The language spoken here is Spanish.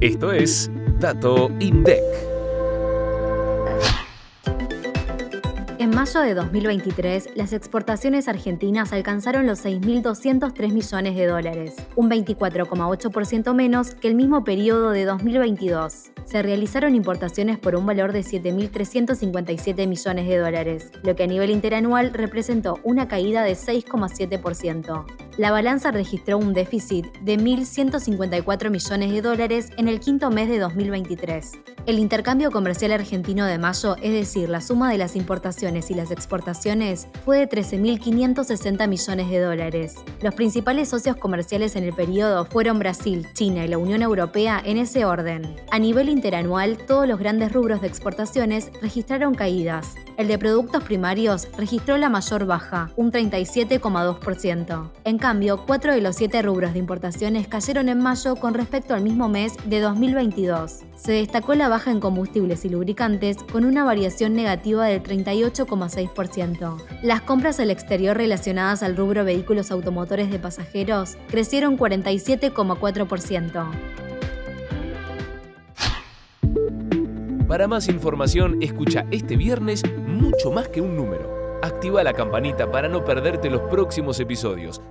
Esto es Dato INDEC. En mayo de 2023, las exportaciones argentinas alcanzaron los 6.203 millones de dólares, un 24,8% menos que el mismo periodo de 2022 se realizaron importaciones por un valor de 7.357 millones de dólares, lo que a nivel interanual representó una caída de 6,7%. La balanza registró un déficit de 1.154 millones de dólares en el quinto mes de 2023. El intercambio comercial argentino de mayo, es decir, la suma de las importaciones y las exportaciones, fue de 13.560 millones de dólares. Los principales socios comerciales en el periodo fueron Brasil, China y la Unión Europea en ese orden. A nivel interanual, todos los grandes rubros de exportaciones registraron caídas. El de productos primarios registró la mayor baja, un 37,2%. En cambio, cuatro de los siete rubros de importaciones cayeron en mayo con respecto al mismo mes de 2022. Se destacó la baja en combustibles y lubricantes con una variación negativa del 38,6%. Las compras al exterior relacionadas al rubro vehículos automotores de pasajeros crecieron 47,4%. Para más información, escucha este viernes mucho más que un número. Activa la campanita para no perderte los próximos episodios